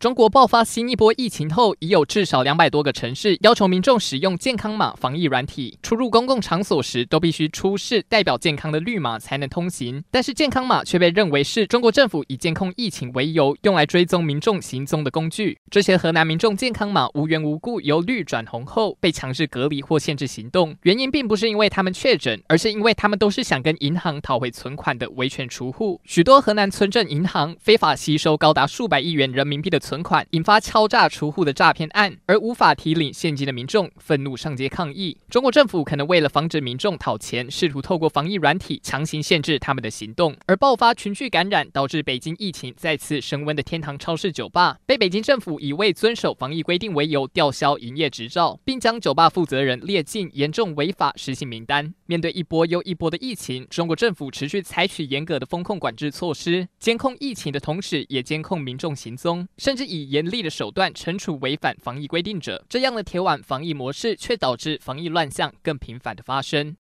中国爆发新一波疫情后，已有至少两百多个城市要求民众使用健康码防疫软体，出入公共场所时都必须出示代表健康的绿码才能通行。但是健康码却被认为是中国政府以监控疫情为由，用来追踪民众行踪的工具。这些河南民众健康码无缘无故由绿转红后，被强制隔离或限制行动，原因并不是因为他们确诊，而是因为他们都是想跟银行讨回存款的维权储户。许多河南村镇银行非法吸收高达数百亿元人民币的存存款，引发敲诈储户的诈骗案，而无法提领现金的民众愤怒上街抗议。中国政府可能为了防止民众讨钱，试图透过防疫软体强行限制他们的行动，而爆发群聚感染，导致北京疫情再次升温的天堂超市酒吧，被北京政府以未遵守防疫规定为由吊销营业执照，并将酒吧负责人列进严重违法失信名单。面对一波又一波的疫情，中国政府持续采取严格的风控管制措施，监控疫情的同时，也监控民众行踪，甚至是以严厉的手段惩处违反防疫规定者，这样的铁腕防疫模式，却导致防疫乱象更频繁的发生。